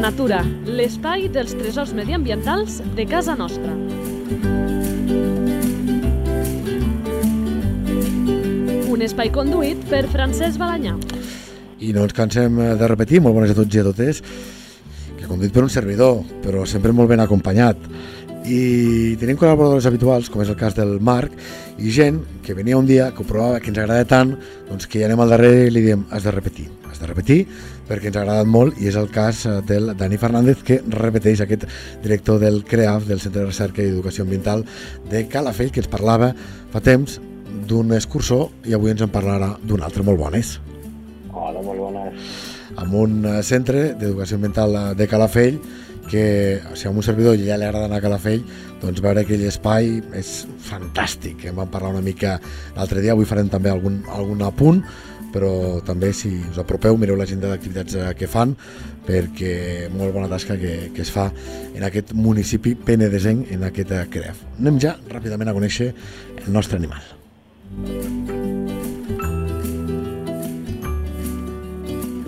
natura, l'espai dels tresors mediambientals de casa nostra. Un espai conduït per Francesc Balanyà. I no ens cansem eh, de repetir, molt bones a tots i a totes, que conduït per un servidor, però sempre molt ben acompanyat. I tenim col·laboradors habituals, com és el cas del Marc, i gent que venia un dia, que ho provava, que ens agrada tant, doncs que ja anem al darrere i li diem, has de repetir, has de repetir, perquè ens ha agradat molt, i és el cas eh, del Dani Fernández, que repeteix aquest director del CREAF, del Centre de Recerca i Educació Ambiental de Calafell, que ens parlava fa temps d'un excursor i avui ens en parlarà d'un altre molt bones. Hola, molt bones. Amb un eh, centre d'educació ambiental eh, de Calafell que si a un servidor ja li agrada anar a Calafell, doncs veure aquell espai és fantàstic. En vam parlar una mica l'altre dia, avui farem també algun, algun apunt, però també si us apropeu mireu l'agenda d'activitats eh, que fan perquè molt bona tasca que, que es fa en aquest municipi penedesenc, en aquest eh, CREF. Anem ja ràpidament a conèixer el nostre animal.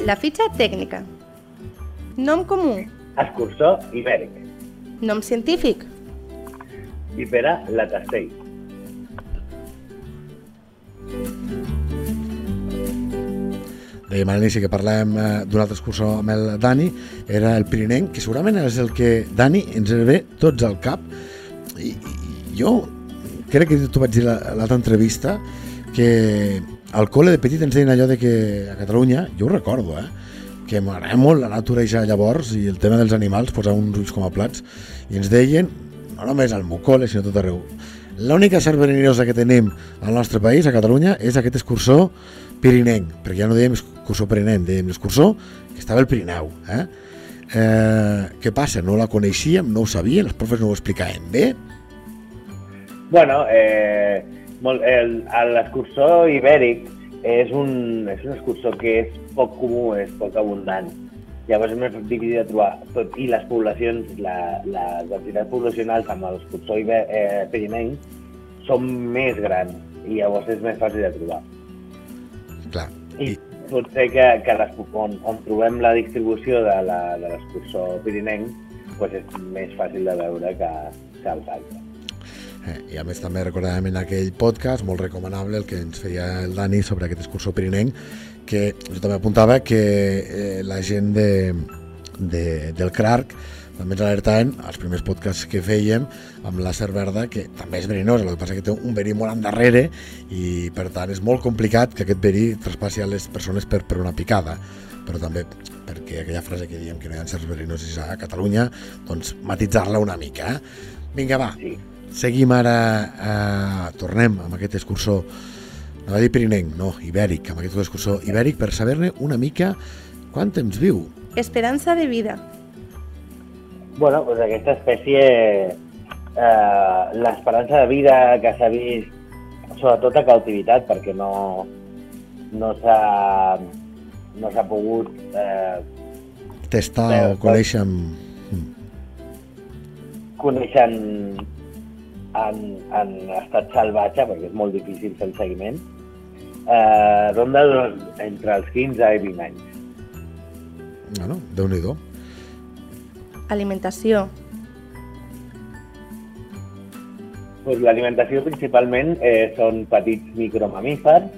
La fitxa tècnica. Nom comú. Escursor ibèric. Nom científic. Vipera latastell. Dèiem a l'inici que parlem eh, d'un altre excursor amb el Dani, era el Pirinenc, que segurament és el que, Dani, ens ve tots al cap. I, i jo crec que t'ho vaig dir a l'altra entrevista, que al col·le de petit ens deien allò de que a Catalunya, jo ho recordo, eh, que m'agrada molt la natura ja llavors i el tema dels animals, posar uns ulls com a plats, i ens deien, no només al meu col·le, sinó tot arreu, l'única serp verinosa que tenim al nostre país, a Catalunya, és aquest excursor pirinenc, perquè ja no dèiem excursor pirinenc, dèiem l'excursor que estava al Pirineu. Eh? Eh, què passa? No la coneixíem, no ho sabien, els profes no ho explicaven bé? Bueno, eh, l'escursor ibèric és un, és un escursor que és poc comú, és poc abundant. Llavors és més difícil de trobar. Tot i les poblacions, la, les densitats poblacionals amb l'escursor ibè- eh, pirinenc són més grans i llavors és més fàcil de trobar. Clar. I potser que, que les, on, on trobem la distribució de la- de l'escursor pirinenc pues és més fàcil de veure que, que els altres. Eh, I a més també recordàvem en aquell podcast, molt recomanable, el que ens feia el Dani sobre aquest excursor pirinenc, que jo també apuntava que eh, la gent de, de, del CRARC també ens alertaven als primers podcasts que fèiem amb la cerverda, que també és verinosa, el que passa que té un verí molt endarrere i per tant és molt complicat que aquest verí traspassi a les persones per, per una picada però també perquè aquella frase que diem que no hi ha certs verinosos a Catalunya, doncs matitzar-la una mica. Eh? Vinga, va, Sí. seguim ara, eh, tornem amb aquest excursor, no va dir pirinenc, no, ibèric, amb aquest excursor ibèric per saber-ne una mica quant temps viu. Esperança de vida. Bueno, doncs aquesta espècie, eh, l'esperança de vida que s'ha vist, sobretot a cautivitat, perquè no, no s'ha no s'ha pogut eh, Testar o conèixer amb... conèixer en, en, en estat salvatge, perquè és molt difícil fer el seguiment, eh, ronda entre els 15 i 20 anys. Bueno, Déu-n'hi-do. Alimentació. Pues L'alimentació principalment eh, són petits micromamífers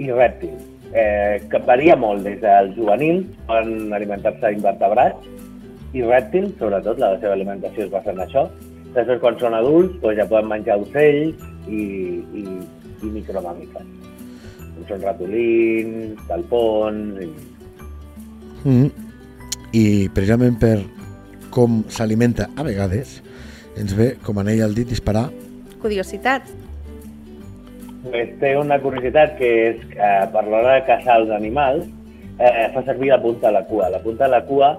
i rèptils, eh, que varia molt des dels juvenils, poden alimentar-se d'invertebrats, i rèptils, sobretot, la seva alimentació es basa en això. Després, quan són adults, doncs ja poden menjar ocells i, i, i micromamífers. Són ratolins, talpons... I... Mm. I precisament per com s'alimenta a vegades, ens ve, com anell al dit, disparar Curiositats. Pues té una curiositat que és que per l'hora de caçar els animals eh, fa servir la punta de la cua. La punta de la cua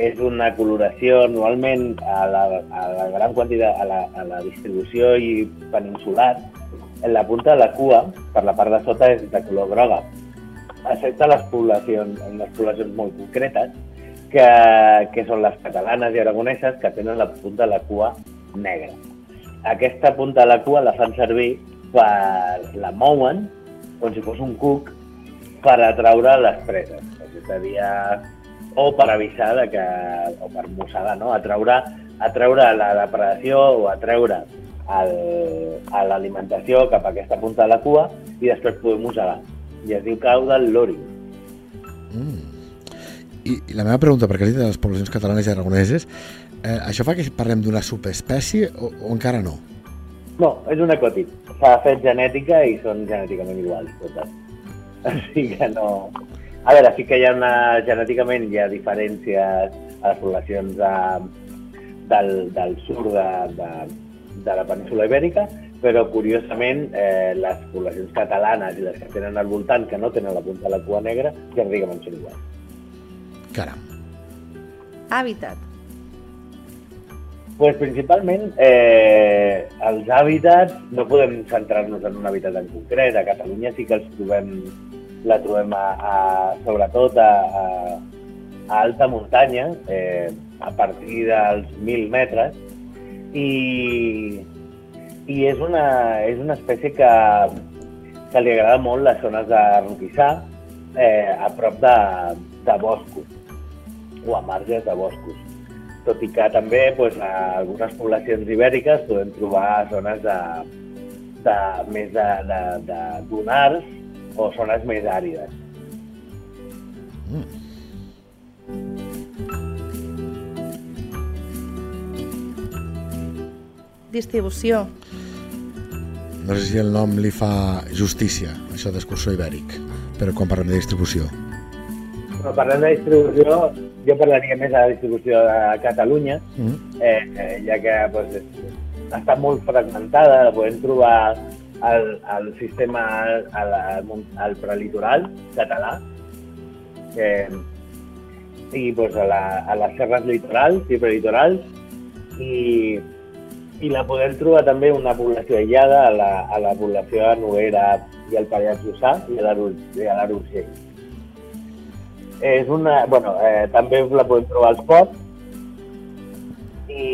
és una coloració normalment a la, a la gran quantitat, a la, a la distribució i peninsular, en la punta de la cua, per la part de sota, és de color groga. Excepte les poblacions, les poblacions molt concretes, que, que són les catalanes i aragoneses, que tenen la punta de la cua negra. Aquesta punta de la cua la fan servir per... la mouen com si fos un cuc per atraure les preses. És a dir, o per avisar de que, o per mossegar, no? Atreure, atreure la depredació o atreure el, a l'alimentació cap a aquesta punta de la cua i després poder mossegar. I es diu caudal loring. Mm. I, I la meva pregunta, perquè has dit de les poblacions catalanes i aragoneses, eh, això fa que parlem d'una subespècie o, o encara no? No, és un ecòtic. S'ha fet genètica i són genèticament iguals totes. Així que no... A veure, sí que hi ha una... Genèticament hi ha diferències a les poblacions de, del, del sud de, de, de la península ibèrica, però curiosament eh, les poblacions catalanes i les que tenen al voltant, que no tenen la punta de la cua negra, genèticament són iguals. Caram. Hàbitat. Pues principalment eh, els hàbitats, no podem centrar-nos en un hàbitat en concret. A Catalunya sí que els trobem, la trobem a, a, sobretot a, a, a alta muntanya, eh, a partir dels 1.000 metres, i, i és, una, és una espècie que, que li agrada molt les zones de roquissar, eh, a prop de, de boscos o a marges de boscos. Tot i que també doncs, a algunes poblacions ibèriques podem trobar zones de, de més de, de, de dunars o zones més àrides. Distribució. No sé si el nom li fa justícia, això d'excursor ibèric, però quan parlem de distribució. Però parlant de distribució, jo parlaria més de la distribució de Catalunya, Mm. eh, eh, ja que és, està molt fragmentada, la podem trobar al, al sistema, al, al, al prelitoral català, eh, i doncs, a, la, a les serres litorals i prelitorals, i, i la podem trobar també una població aïllada a la, a la població de Noguera i al Pallars Jussà i a l'Ar- i a l'Urgell. És una, bueno, eh, també la podem trobar als ports i,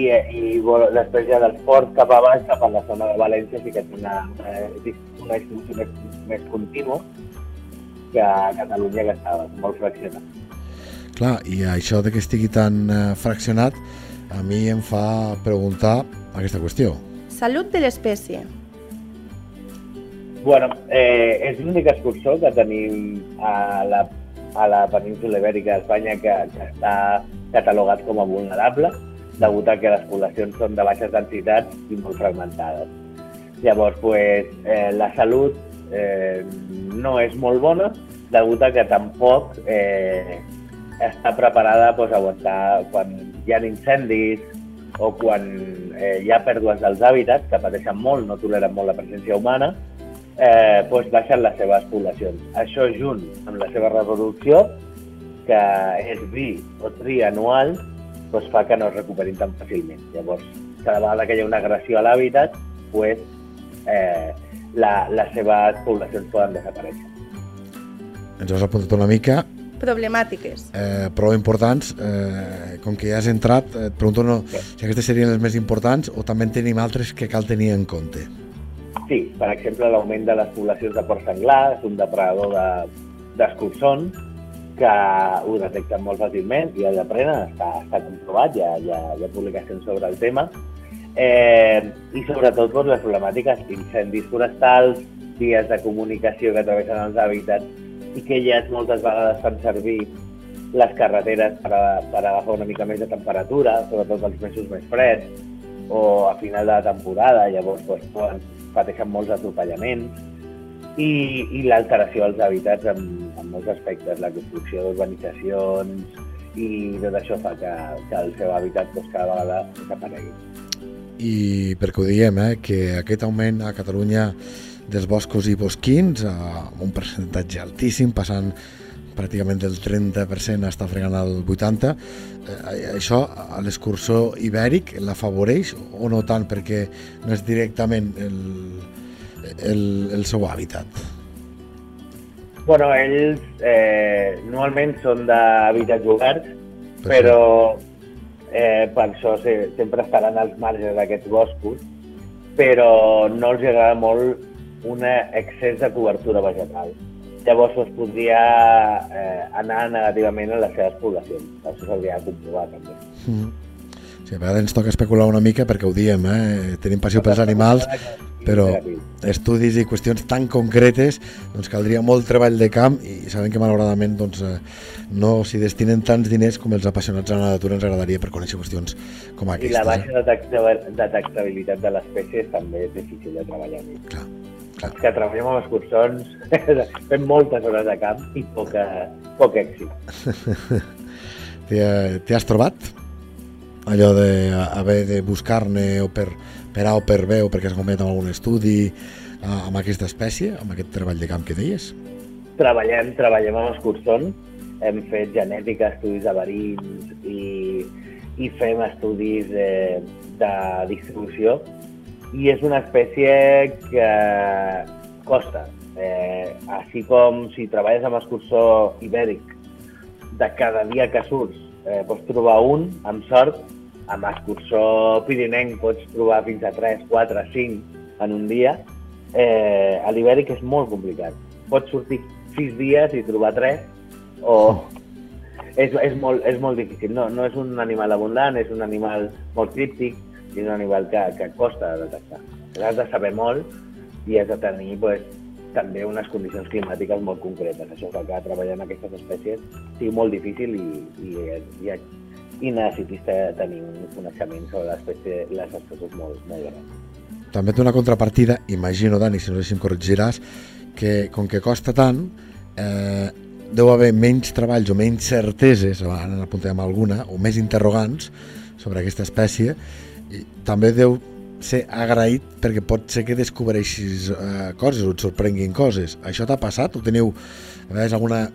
i, i bueno, després ja dels ports cap a baix, cap a la zona de València, sí que té una, una, distribució més, més contínua que a Catalunya, que està molt fraccionat. Clar, i això de que estigui tan eh, fraccionat a mi em fa preguntar aquesta qüestió. Salut de l'espècie. Bueno, eh, és l'únic excursor que tenim a la, a la península ibèrica d'Espanya que, que està catalogat com a vulnerable, degut a que les poblacions són de baixes densitats i molt fragmentades. Llavors, pues, eh, la salut eh, no és molt bona, degut a que tampoc eh, està preparada pues, a aguantar quan hi ha incendis o quan eh, hi ha pèrdues dels hàbitats, que pateixen molt, no toleren molt la presència humana, eh, doncs baixen les seves poblacions. Això junt amb la seva reproducció, que és bi o trianual, doncs fa que no es recuperin tan fàcilment. Llavors, cada vegada que hi ha una agressió a l'hàbitat, doncs, eh, la, les seves poblacions poden desaparèixer. Ens has apuntat una mica, Problemàtiques. eh, prou importants, eh, com que ja has entrat, eh, et pregunto no, si aquestes serien les més importants o també en tenim altres que cal tenir en compte. Sí, per exemple, l'augment de les poblacions de porc senglar és un depredador de- d'escurçons que ho detecten molt fàcilment i el aprenen, està, està comprovat, hi, ha, hi ha publicacions sobre el tema. Eh, I sobretot doncs, les problemàtiques d'incendis forestals, vies de comunicació que travessen els hàbitats i que elles moltes vegades fan servir les carreteres per, a, per agafar una mica més de temperatura, sobretot els mesos més freds, o a final de la temporada, llavors doncs, poden, pateixen molts atropellaments, i, i l'alteració dels hàbitats en, en molts aspectes, la construcció d'urbanitzacions, i tot això fa que, que el seu hàbitat doncs, cada vegada desaparegui. I perquè ho diem, eh, que aquest augment a Catalunya dels boscos i bosquins a un percentatge altíssim, passant pràcticament del 30% a estar fregant al 80%, eh, això a l'escursor ibèric l'afavoreix o no tant perquè no és directament el, el, el seu hàbitat? Bueno, ells eh, normalment són d'hàbitats oberts, Per però eh, per això se, sempre estaran als marges d'aquests boscos, però no els agrada molt un excés de cobertura vegetal. llavors es podria eh, anar negativament en les seves poblacions. Això s'hauria de comprovar també. Mm. Sí, a vegades ens toca especular una mica perquè ho diem, eh? tenim passió pels animals, però estudis i qüestions tan concretes doncs caldria molt treball de camp i sabem que malauradament doncs, eh, no s'hi destinen tants diners com els apassionats a la natura ens agradaria per conèixer qüestions com I aquestes. la baixa Eh? detecta- detectabilitat de l'espècie també és difícil de treballar. Clar, clar. Els que treballem amb escurçons fem moltes hores de camp i poca, poc èxit. T'hi has trobat? Allò d'haver de buscar-ne o per, per A o per B o perquè has comentat amb algun estudi amb aquesta espècie, amb aquest treball de camp que deies? Treballem, treballem amb escurçons, hem fet genètica, estudis de verins i, i fem estudis de, de distribució i és una espècie que costa. Eh, així com si treballes amb escurçó ibèric, de cada dia que surts eh, pots trobar un, amb sort, amb escurçó pirinenc pots trobar fins a 3, 4, 5 en un dia, eh, a l'ibèric és molt complicat. Pots sortir 6 dies i trobar 3 o... És, és, molt, és molt difícil. No, no és un animal abundant, és un animal molt críptic i és un animal que, que costa de detectar. Has de saber molt i has de tenir pues, també unes condicions climàtiques molt concretes. Això fa que treballar en aquestes espècies sigui molt difícil i, i, i, i necessitis te- tenir un coneixement sobre l'espècie, les espècies molt, molt grans. També té una contrapartida, imagino, Dani, si no sé si em corregiràs, que com que costa tant, eh, deu haver menys treballs o menys certeses, ara n'apuntem alguna, o més interrogants sobre aquesta espècie, i també deu ser agraït perquè pot ser que descobreixis eh, coses o et sorprenguin coses. Això t'ha passat? O teniu a vegades alguna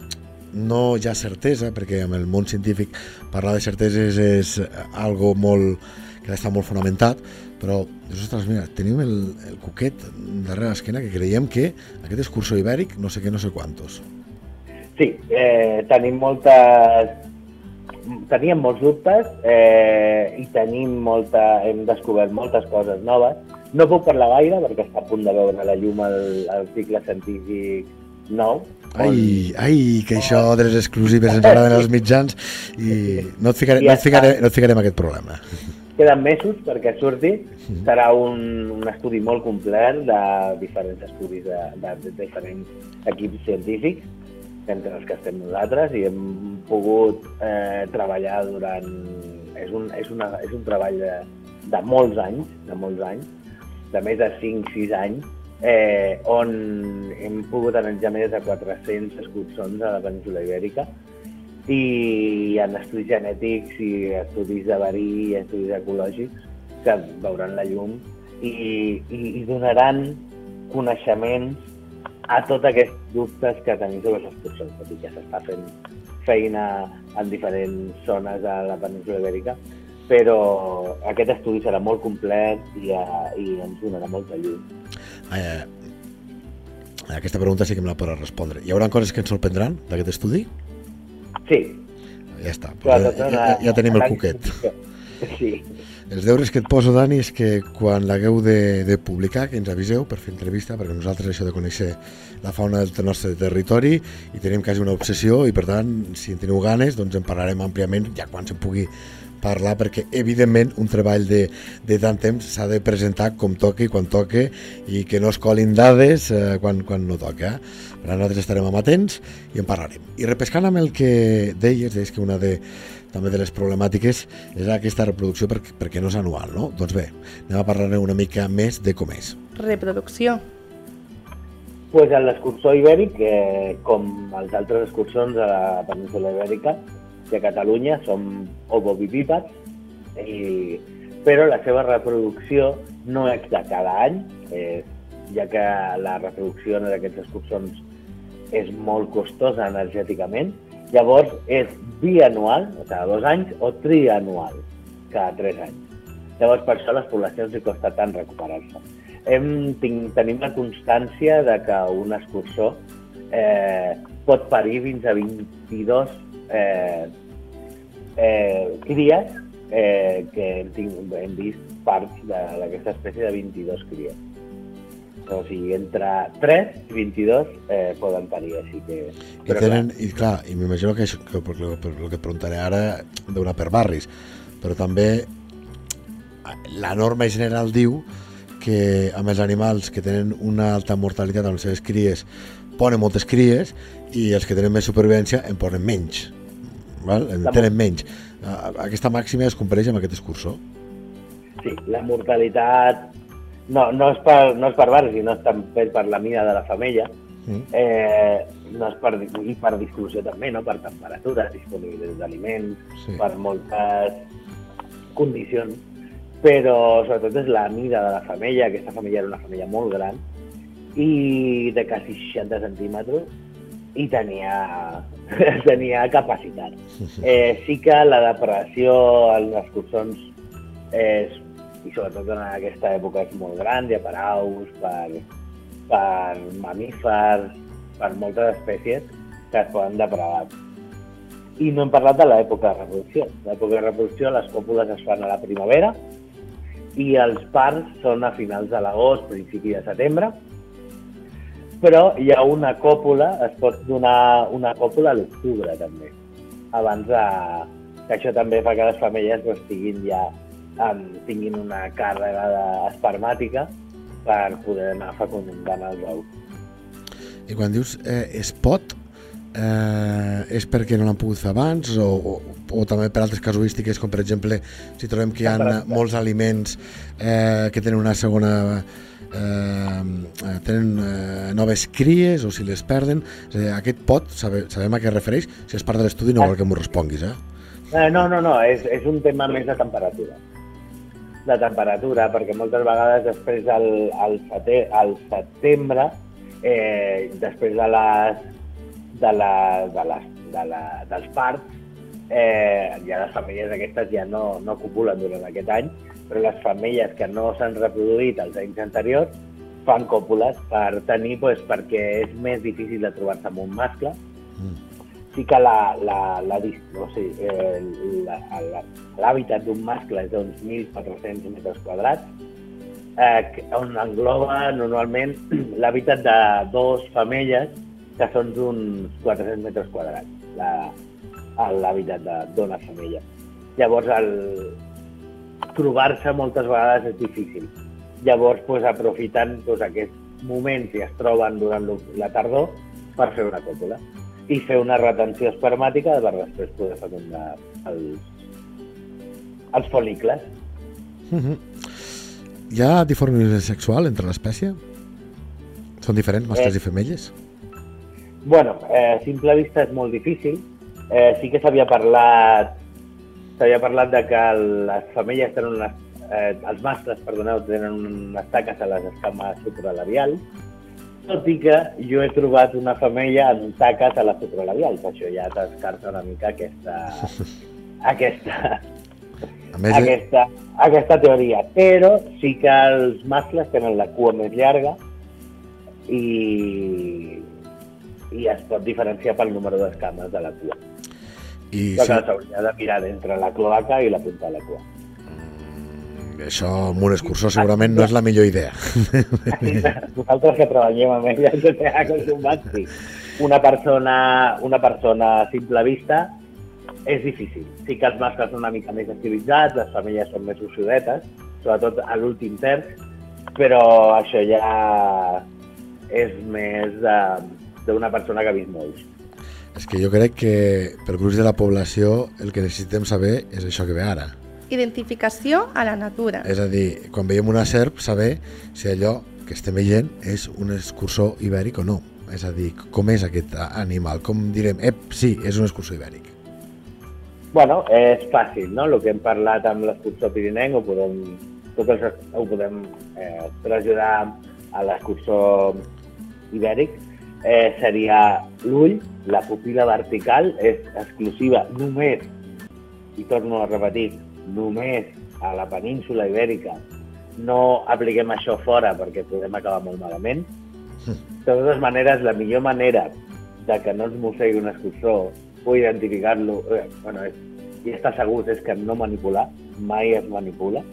no ja certesa, perquè amb el món científic parlar de certeses és algo molt que d'estar molt fonamentat, però ostres, mira, tenim el, el cuquet darrere l'esquena que creiem que aquest excursió ibèric no sé què, no sé quantos. Sí, eh, tenim moltes... Teníem molts dubtes eh, i tenim molta... hem descobert moltes coses noves. No puc parlar gaire perquè està a punt de veure la llum al, al cicle científic nou. Ai, ai, que això de les exclusives ens agraden els mitjans i no et ficaré, no et ficaré, no et ficaré en aquest problema. Queden mesos perquè surti. Serà un, un estudi molt complet de diferents estudis de, de, de diferents equips científics entre els que estem nosaltres i hem pogut eh, treballar durant... És un, és una, és un treball de, de molts anys, de molts anys, de més de 5-6 anys, eh, on hem pogut analitzar més de 400 escurçons a la península ibèrica i ha estudis genètics i estudis de verí i estudis ecològics que veuran la llum i, i, i donaran coneixements a tots aquests dubtes que tenim sobre les excursions, tot i que s'està fent feina en diferents zones de la península ibèrica, però aquest estudi serà molt complet i, eh, i ens donarà molta llum. Eh, aquesta pregunta sí que me la podràs respondre. Hi haurà coses que ens sorprendran d'aquest estudi? Sí. Ja està, clar, ja, ja, ja, ja tenim el cuquet. Sí. Els deures que et poso, Dani, és que quan l'hagueu de, de publicar, que ens aviseu per fer entrevista, perquè nosaltres això de conèixer la fauna del nostre territori i tenim quasi una obsessió i per tant, si en teniu ganes, doncs en parlarem àmpliament ja quan se'n pugui parlar perquè evidentment un treball de, de tant temps s'ha de presentar com toqui quan toque i que no es colin dades eh, quan, quan no toca. Per tant, nosaltres estarem amatents i en parlarem. I repescant amb el que deies, deies que una de, també de les problemàtiques és aquesta reproducció perquè, perquè no és anual, no? Doncs bé, anem a parlar una mica més de com és. Reproducció. Pues en l'excursor ibèric, eh, com els altres excursons a la península ibèrica a Catalunya, som ovovivípars, i, però la seva reproducció no és de cada any, eh, ja que la reproducció d'aquests excursons és molt costosa energèticament, llavors és bianual, cada dos anys, o trianual, cada tres anys. Llavors, per això les poblacions li costa tant recuperar-se. Tenim la constància de que un escursor eh, pot parir fins a 22 eh, eh, cries eh, que hem, tinc, hem vist parts d'aquesta espècie de 22 cries. O sigui, entre 3 i 22 eh, poden parir, així que... I tenen, i clar, i m'imagino que, això, que per, per, el que et preguntaré ara deu anar per barris, però també la norma general diu que amb els animals que tenen una alta mortalitat amb les seves cries ponen moltes cries i els que tenen més supervivència en ponen menys. Val? En tenen menys. Aquesta màxima es compleix amb aquest escurçó. Sí, la mortalitat no, no, és per, no és per barri, no és també per la mida de la femella, Mm. eh, no és per, i per distribució també, no? per temperatures, disponibilitat d'aliments, Sí. per moltes condicions, però sobretot és la mida de la femella, aquesta femella era una femella molt gran, i de quasi 60 centímetres, i tenia, tenia capacitat. Eh, sí que la depredació als escurçons és, i sobretot en aquesta època és molt gran, ha per aus, per, per mamífers, per moltes espècies que es poden depredar. I no hem parlat de l'època de reproducció. L'època de reproducció, les còpules es fan a la primavera i els parts són a finals de l'agost, principi de setembre, però hi ha una còpula, es pot donar una còpula a l'octubre també, abans de, que això també fa que les femelles doncs, tinguin ja um, tinguin una càrrega espermàtica per poder anar fecundant els ous. I quan dius eh, es pot, eh, és perquè no l'han pogut fer abans o, o, o també per altres casuístiques, com per exemple si trobem que hi ha molts aliments eh, que tenen una segona eh, eh, tenen eh, noves cries o si les perden és a dir, aquest pot, sabe, sabem a què refereix si és part de l'estudi no vol que m'ho responguis eh? Eh, no, no, no, és, és un tema més de temperatura. De temperatura, perquè moltes vegades després al, al, sete, al setembre, eh, després de les, de la, de les, de la, dels parts, eh, ja les femelles aquestes ja no, no copulen durant aquest any, però les femelles que no s'han reproduït els anys anteriors fan còpules per tenir, doncs, perquè és més difícil de trobar-se amb un mascle, Mm. Que la, la, la, o sigui, l'hàbitat d'un mascle és d'uns 1.400 metres quadrats, eh, on engloba normalment l'hàbitat de dos femelles que són d'uns 400 metres quadrats, l'hàbitat d'una femella. Llavors, el, trobar-se moltes vegades és difícil. Llavors, pues, aprofitant pues, aquests moments i es troben durant la tardor per fer una còpula i fer una retenció espermàtica per després poder fecundar els, els folicles. Mhm. Hi ha dimorfisme sexual entre l'espècie? Són diferents, mascles Eh. i femelles? bueno, eh, a simple vista és molt difícil. Eh, sí que s'havia parlat s'havia parlat de que les femelles tenen unes, eh, els mascles, perdoneu, tenen unes taques a les escames supralabials, tot i que jo he trobat una femella amb taques a les supralabials. Això ja descarta una mica aquesta, aquesta, A més, eh, aquesta, aquesta teoria. Però sí que els mascles tenen la cua més llarga i, i es pot diferenciar pel número d'escames de la cua. i Però sí, sí. s'hauria de mirar entre la cloaca i la punta de la cua. Això amb un excursor segurament no és la millor idea. Nosaltres que treballem amb ella ens hem acostumat, sí. Una persona, una persona a simple vista és difícil. Sí que els mascles són una mica més estilitzats, les femelles són més ossudetes, sobretot a l'últim terç, però això ja és més de- d'una persona que ha vist molts. És que jo crec que per gruix de la població el que necessitem saber és això que ve ara. Identificació a la natura. És a dir, quan veiem una serp, saber si allò que estem veient és un excursor ibèric o no. És a dir, com és aquest animal? Com direm, ep, sí, és un excursor ibèric. Bueno, és fàcil, no? El que hem parlat amb l'excursor pirinenc ho podem, tot això ho podem eh, traslladar a l'excursor ibèric. Eh, seria l'ull, la pupila vertical és exclusiva només, i torno a repetir, només a la península ibèrica. No apliquem això fora perquè podem acabar molt malament. De totes maneres, la millor manera de que no ens mossegui un excursor o identificar-lo, eh, bueno, és, i estar segurs és que no manipular, mai es manipula,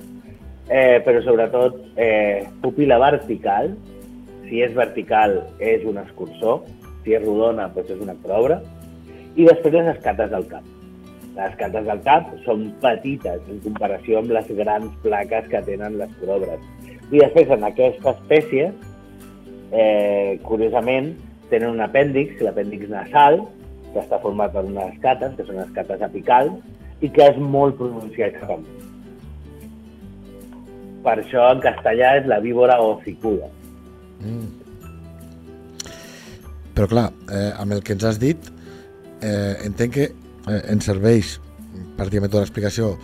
eh, però sobretot eh, pupila vertical si és vertical és un escurçó, si és rodona doncs és una acroobra, i després les escates del cap. Les escates del cap són petites en comparació amb les grans plaques que tenen les corobres. I després, en aquesta espècie, eh, curiosament, tenen un apèndix, l'apèndix nasal, que està format per unes escates, que són escates apicals, i que és molt pronunciat cap amunt. Per això en castellà és la víbora hocicuda. Mm. Però clar, eh, amb el que ens has dit, eh, entenc que eh, ens serveix pràcticament tota l'explicació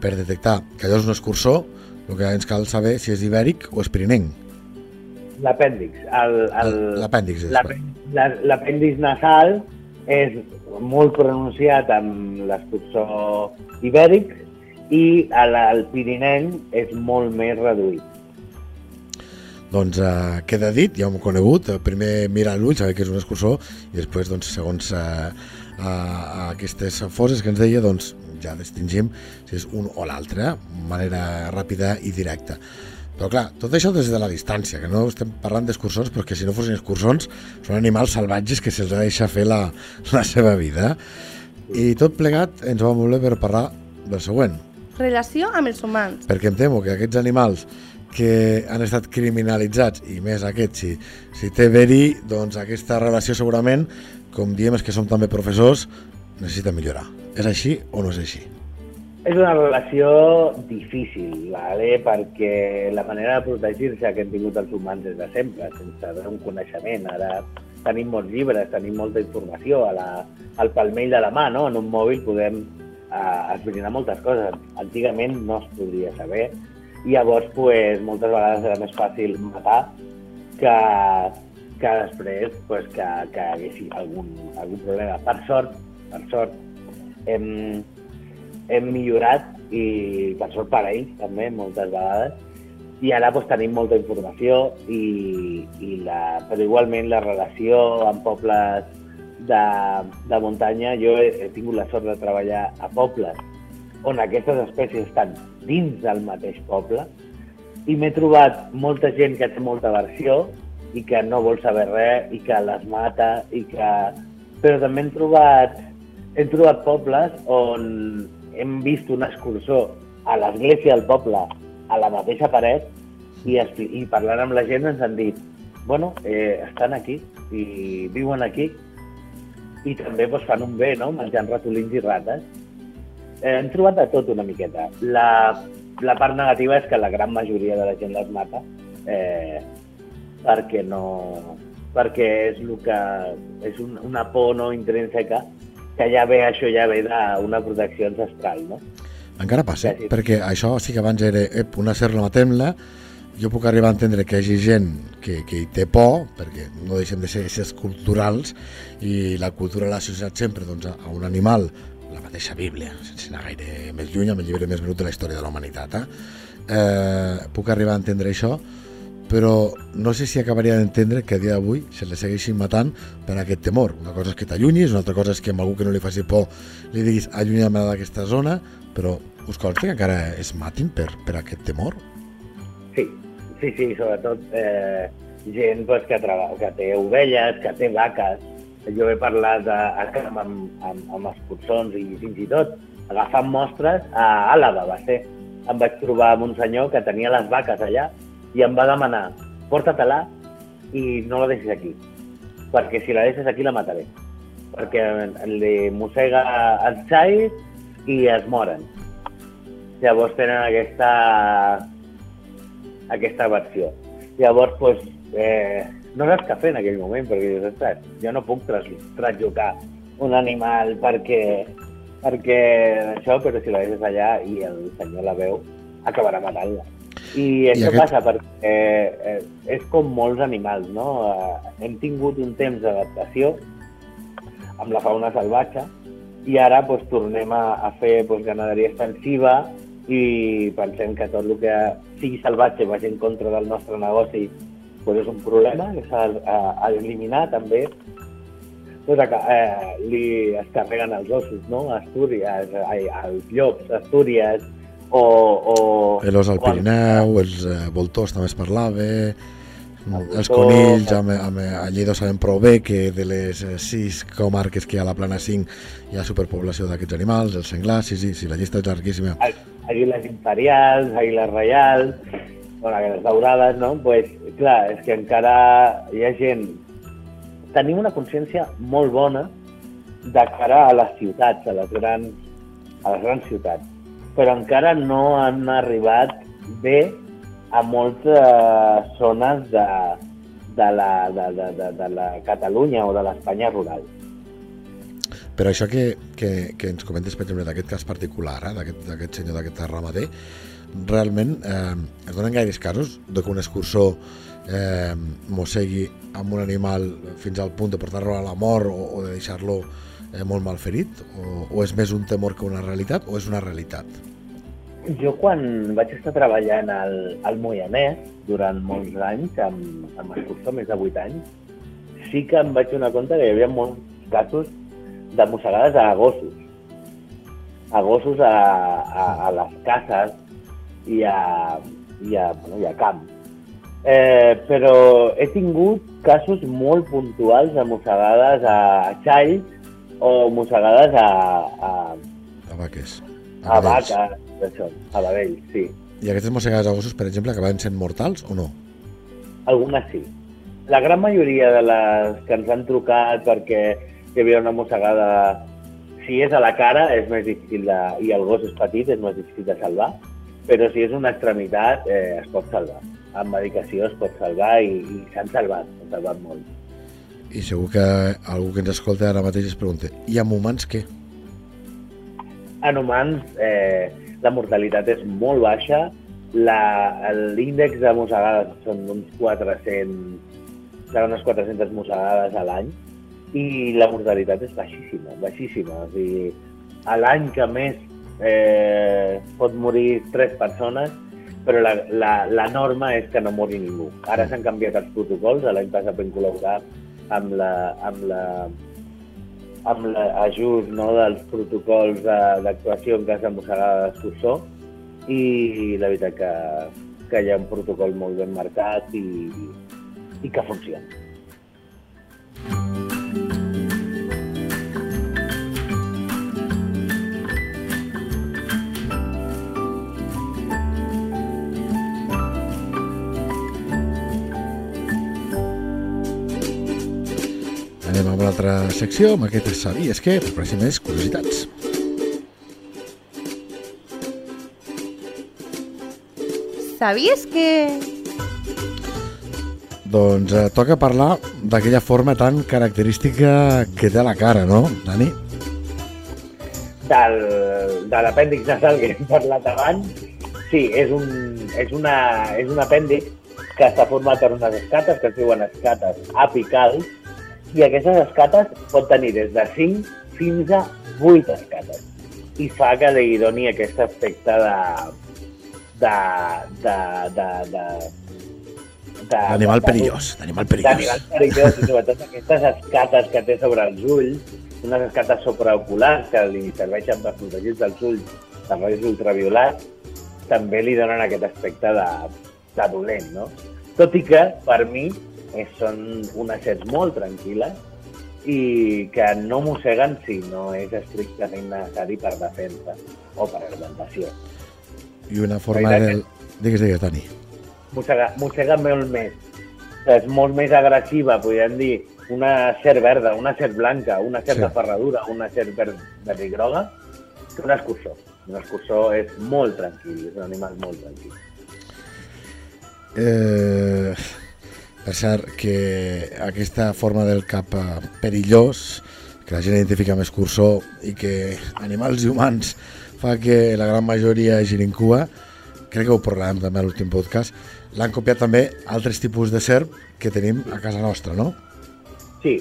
per detectar que allò és un escursó, el que ens cal saber si és ibèric o és pirinenc. L'apèndix. L'apèndix és. L'apèndix nasal és molt pronunciat amb l'escursó ibèric i el, el pirinenc és molt més reduït. Doncs eh, queda dit, ja ho hem conegut, primer mirar l'ull, saber que és un escursó, i després, doncs, segons eh, a, a aquestes foses que ens deia, doncs ja distingim si és un o l'altre, de manera ràpida i directa. Però clar, tot això des de la distància, que no estem parlant d'escursons, perquè si no fossin escursons són animals salvatges que se'ls ha de deixar fer la, la seva vida. I tot plegat ens va bé per parlar del següent, Relació amb els humans. perquè em temo que aquests animals que han estat criminalitzats, i més aquest, si, si té verí, doncs aquesta relació segurament, com diem és que som també professors, necessita millorar. És així o no és així? És una relació difícil, vale? perquè la manera de protegir-se que hem tingut els humans des de sempre, sense haver un coneixement. Ara tenim molts llibres, tenim molta informació a la, al palmell de la mà, no? En un mòbil podem eh, esbrinar moltes coses. Antigament no es podria saber i llavors pues, moltes vegades era més fàcil matar que, que després pues, que, que haguessi algun, algun problema. Per sort, per sort, hem, hem millorat i per sort per ells també moltes vegades i ara doncs, tenim molta informació i, i la, però igualment la relació amb pobles de, de muntanya jo he, he tingut la sort de treballar a pobles on aquestes espècies estan dins del mateix poble i m'he trobat molta gent que té molta versió i que no vol saber res i que les mata i que... però també hem trobat hem trobat pobles on hem vist un escursó a l'església del poble, a la mateixa paret, i, i parlant amb la gent ens han dit bueno, eh, estan aquí i viuen aquí i també doncs, fan un bé, no?, menjant ratolins i rates. Eh, hem trobat de tot una miqueta. La, la part negativa és que la gran majoria de la gent les mata eh, perquè no perquè és el que és un, una por no intrínseca que ja ve, això ja ve d'una protecció ancestral, no? Encara passa, Sí, perquè això sí que abans era ep, una serra matem-la, jo puc arribar a entendre que hi hagi gent que, que hi té por, perquè no deixem de ser éssers culturals, i la cultura l'ha associat sempre doncs, a, un animal, la mateixa Bíblia, sense anar gaire més lluny, amb el llibre més venut de la història de la humanitat. Eh? Eh, puc arribar a entendre això, però no sé si acabaria d'entendre que a dia d'avui se les segueixin matant per aquest temor. Una cosa és que t'allunyis, una altra cosa és que amb algú que no li faci por li diguis allunya'm d'aquesta zona, però us consta que encara es matin per, per aquest temor? Sí, sí, sí, sobretot eh, gent pues, que, treballa, que té ovelles, que té vaques. Jo he parlat a, a, amb, amb, amb escurçons i fins i tot agafant mostres a Àlava, va ser. Em vaig trobar amb un senyor que tenia les vaques allà i em va demanar, porta-te-la i no la deixis aquí, perquè si la deixes aquí la mataré, perquè li mossega els xais i es moren. Llavors tenen aquesta, aquesta versió. Llavors, doncs, eh, no saps què fer en aquell moment, perquè dius, ostres, jo no puc tras, trasllocar un animal perquè, perquè això, però si la deixes allà i el senyor la veu, acabarà matant-la. I això aquest- passa perquè eh, és com molts animals, no? Eh, hem tingut un temps d'adaptació amb la fauna salvatge i ara doncs, tornem a, a fer doncs, ganaderia extensiva i pensem que tot el que sigui salvatge vagi en contra del nostre negoci doncs és un problema que s'ha d'eliminar també doncs, eh, li es carreguen els ossos, no? A Astúries, ai, als llops, a Astúries, o... o Els al Pirineu, els eh, voltors també es parlava, Mm, els conills, amb, amb, a Lleida sabem prou bé que de les eh, sis comarques que hi ha a la plana 5 hi ha superpoblació d'aquests animals, els senglars, sí, sí, sí, la llista és llarguíssima. Àguiles imperials, àguiles reials, bueno, àguiles daurades, no? Pues, clar, és que encara hi ha gent... Tenim una consciència molt bona de cara a les ciutats, a les grans, a les grans ciutats, però encara no han arribat bé a moltes zones de, de, la, de, de, de, de la Catalunya o de l'Espanya rural. Però això que, que, que ens comentes, per exemple, d'aquest cas particular, eh, d'aquest senyor, d'aquest ramader, realment eh, es donen gaires casos de que un excursor eh, mossegui amb un animal fins al punt de portar-lo a la mort o, o de deixar-lo molt mal ferit? O, o és més un temor que una realitat o és una realitat? Jo quan vaig estar treballant al, al Moianès durant molts anys, amb, amb excursor més de 8 anys, sí que em vaig donar compte que hi havia molts casos de mossegades a gossos. A gossos a, a, a les cases i a, i a, bueno, i a camp. Eh, però he tingut casos molt puntuals de mossegades a xalls o mossegades a, a, A vaques. a vedells. vaques, això, a vedells, sí. I aquestes mossegades a gossos, per exemple, acaben sent mortals o no? Algunes sí. La gran majoria de les que ens han trucat perquè hi havia una mossegada, si és a la cara és més difícil de, i el gos és petit, és més difícil de salvar, però si és una extremitat eh, es pot salvar. Amb medicació es pot salvar i, i s'han salvat, s'han salvat molt. I segur que algú que ens escolta ara mateix es pregunta i amb humans què? En humans eh, la mortalitat és molt baixa, la- l'índex de mossegades són uns 400, seran unes 400 mossegades a l'any i la mortalitat és baixíssima, baixíssima. O sigui, a l'any que més eh, pot morir tres persones, però la, la, la norma és que no mori ningú. Ara s'han canviat els protocols, l'any passat vam col·laborar amb la, amb la, amb l'ajust no, dels protocols d'actuació en cas de mossegada d'excursor i la veritat que, que hi ha un protocol molt ben marcat i, i que funciona. L'altra secció, amb aquest sabies què, per conèixer més curiositats. ¿Sabías que...? Doncs eh, toca parlar d'aquella forma tan característica que té la cara, no, Dani? Del, de l'apèndix nasal que hem parlat abans, sí, és un, és una, és un apèndix que està format per unes escates que es diuen escates apicals i aquestes escates pot tenir des de 5 fins a 8 escates i fa que li doni aquest aspecte de de de de de de- L'animal de- perillós, d'animal perillós. perillós i sobretot aquestes escates que té sobre els ulls, unes escates supraoculars que li serveixen per protegir dels ulls dels rajos ultraviolats, també li donen aquest aspecte de, de dolent, no? Tot i que, per mi, eh, són unes serps molt tranquil·les i que no mosseguen si no és estrictament necessari per defensa o per alimentació. I una forma Mira, del... Digues, digues, Dani. mossega, mossega molt més. És molt més agressiva, podríem dir, una serp verda, una serp blanca, una serp Sí. de ferradura, una serp verd, verd i groga, que un escurçó. Un escurçó és molt tranquil, és un animal molt tranquil. Eh, cert, que aquesta forma del cap eh, perillós, que la gent identifica amb escurçó i que animals i humans fa que la gran majoria girin cua, crec que ho parlarem també a l'últim podcast, l'han copiat també altres tipus de serp que tenim a casa nostra, no? Sí,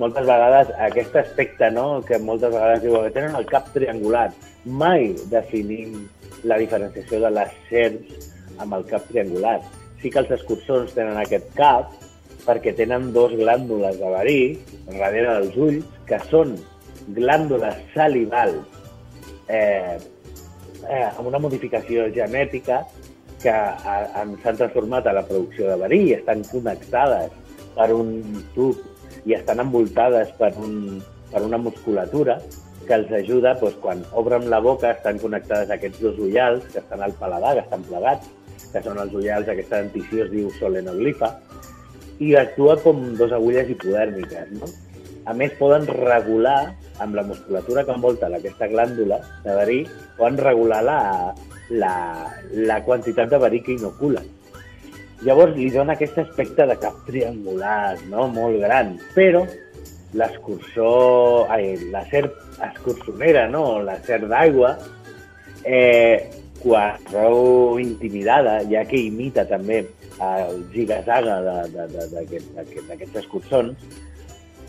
moltes vegades aquest aspecte, no?, que moltes vegades diuen que tenen el cap triangular. Mai definim la diferenciació de les serps amb el cap triangular. Sí que els escurçons tenen aquest cap perquè tenen dos glàndules de verí darrere dels ulls, que són glàndules salivals eh, eh, amb una modificació genètica que en- s'han transformat a la producció de verí i estan connectades per un tub i estan envoltades per, un, per una musculatura que els ajuda, doncs, quan obren la boca, estan connectades a aquests dos ullals que estan al paladar, que estan plegats, que són els ullals, aquesta dentició es diu solenoglifa, i actua com dos agulles hipodèrmiques, no? A més, poden regular, amb la musculatura que envolta aquesta glàndula de verí, poden regular la, la, la quantitat de verí que inoculen. Llavors li dona aquest aspecte de cap triangular, no? molt gran, però l'escursor, ai, la serp escursonera, no? la serp d'aigua, eh, quan veu intimidada, ja que imita també el d'aquest- d'aquests escursons,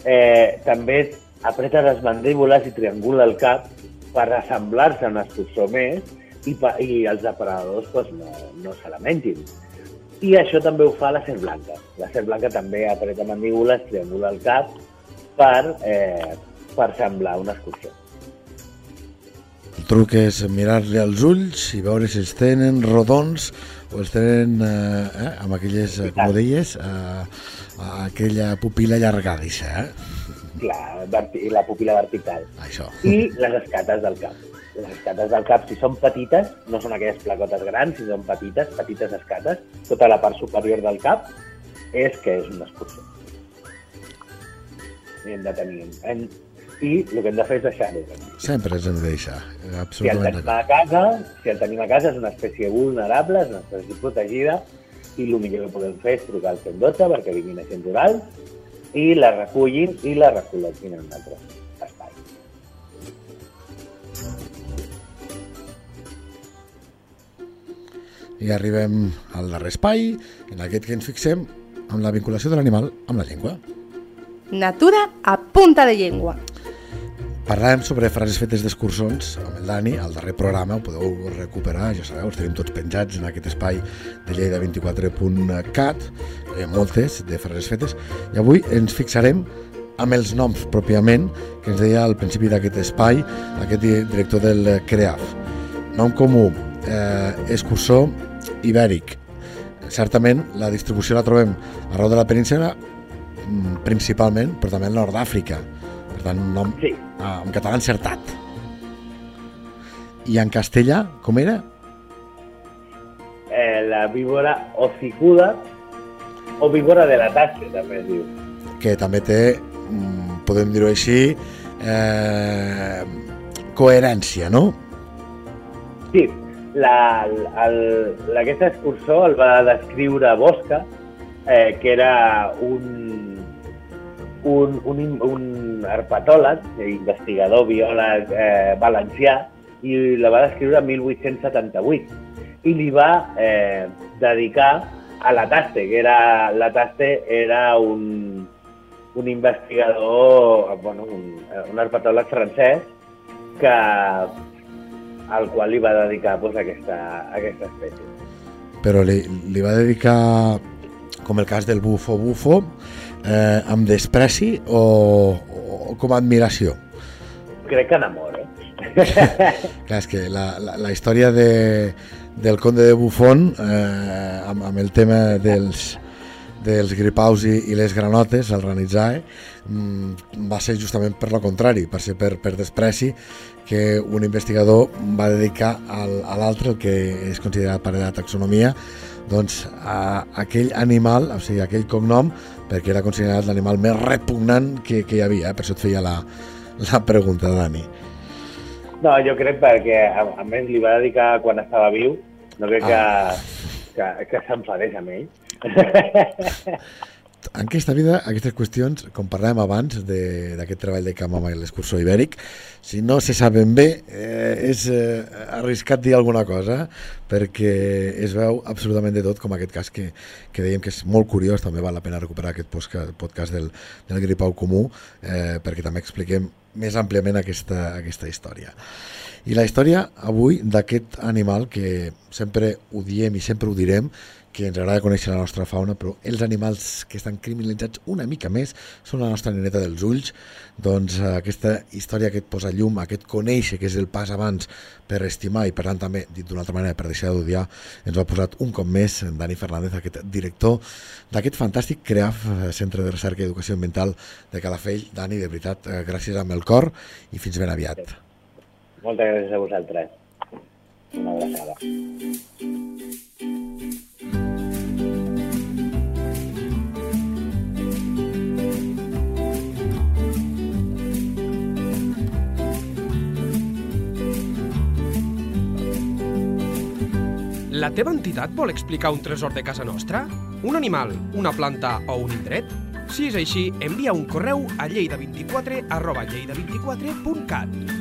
eh, també apreta les mandíbules i triangula el cap per assemblar-se a un escursor més i, i els depredadors pues, no, no se lamentin. I això també ho fa la serp blanca. La serp blanca també apreta mandíbules, triangula el cap per, eh, per semblar un escursor. El truc és mirar-li als ulls i veure si els tenen rodons o els tenen eh, eh, amb aquelles, eh, com ho deies, eh, aquella pupil·la allargadissa, eh? Clar, la pupila vertical. Això. i les escates del cap. Les escates del cap, si són petites, no són aquelles placotes grans, si són petites, petites escates, tota la part superior del cap és que és un escursor. I hem de tenir... En, I el que hem de fer és deixar-ho. Sempre ens hem de deixar, Si el absolutament tenim a casa, si el tenim a casa és una espècie vulnerable, és una espècie protegida, i el millor que podem fer és trucar al 112 perquè vinguin agents rurals i la recullin i la recol·loquin en un altre espai. I arribem al darrer espai, en aquest que ens fixem amb la vinculació de l'animal amb la llengua. Natura a punta de llengua. Parlàvem sobre frases fetes d'excursons amb el Dani, al darrer programa, ho podeu recuperar, ja sabeu, els tenim tots penjats en aquest espai de lleida24.cat, hi ha moltes de frases fetes, i avui ens fixarem amb els noms pròpiament que ens deia al principi d'aquest espai aquest di- director del CREAF. Nom comú, eh, excursor ibèric. Certament la distribució la trobem arreu de la península, mm, principalment, però també al nord d'Àfrica. Per tant, un nom Sí, Ah, en català encertat. I en castellà, com era? eh, la víbora hocicuda o víbora de la tasse, també es diu. Que també té, mm, podem dir-ho així, eh, coherència, no? Sí, la- el- aquest excursor el va descriure Bosca, eh, que era un, un, un, un herpetòleg, investigador, biòleg eh, valencià, i la va descriure en 1878. I li va eh, dedicar a la Taste, que era, la Taste era un, un investigador, bueno, un, un herpetòleg francès, que al qual li va dedicar pues, aquesta, aquesta espècie. Però li, li va dedicar, com el cas del bufo bufo, eh, amb despreci o, o com a admiració? Crec que en amor, eh? Clar, és que la, la, la història de, del conde de Buffon eh, amb, amb el tema dels, dels gripaus i, i les granotes, el ranitzae, mm, va ser justament per lo contrari, per ser per, per despreci que un investigador va dedicar al, a l'altre, el que és considerat per la taxonomia, doncs a aquell animal, o sigui, aquell cognom, perquè era considerat l'animal més repugnant que, que hi havia, eh? per això et feia la, la pregunta, Dani. No, jo crec perquè, a, a més, li va dedicar quan estava viu, no crec que, que, que s'enfadés amb ell. En aquesta vida, aquestes qüestions, com parlàvem abans d'aquest treball de camp amb l'excursor ibèric, si no se saben bé, eh, és eh, arriscat dir alguna cosa, perquè es veu absolutament de tot, com aquest cas que, que dèiem que és molt curiós, també val la pena recuperar aquest podcast, podcast del, del gripau comú, eh, perquè també expliquem més àmpliament aquesta, aquesta història. I la història avui d'aquest animal que sempre ho diem i sempre ho direm, que ens agrada conèixer la nostra fauna, però els animals que estan criminalitzats una mica més són la nostra neneta dels ulls, doncs aquesta història que et posa llum, aquest conèixer que és el pas abans per estimar i per tant també, dit d'una altra manera, per deixar d'odiar, ens ho ha posat un cop més Dani Fernández, aquest director d'aquest fantàstic CREAF, eh, Centre de Recerca i Educació Ambiental de Calafell. Dani, de veritat, eh, gràcies amb el cor i fins ben aviat. Moltes gràcies a vosaltres. Una abraçada. La teva entitat vol explicar un tresor de casa nostra? Un animal, una planta o un indret? Si és així, envia un correu a lleida24 arroba lleida24.cat.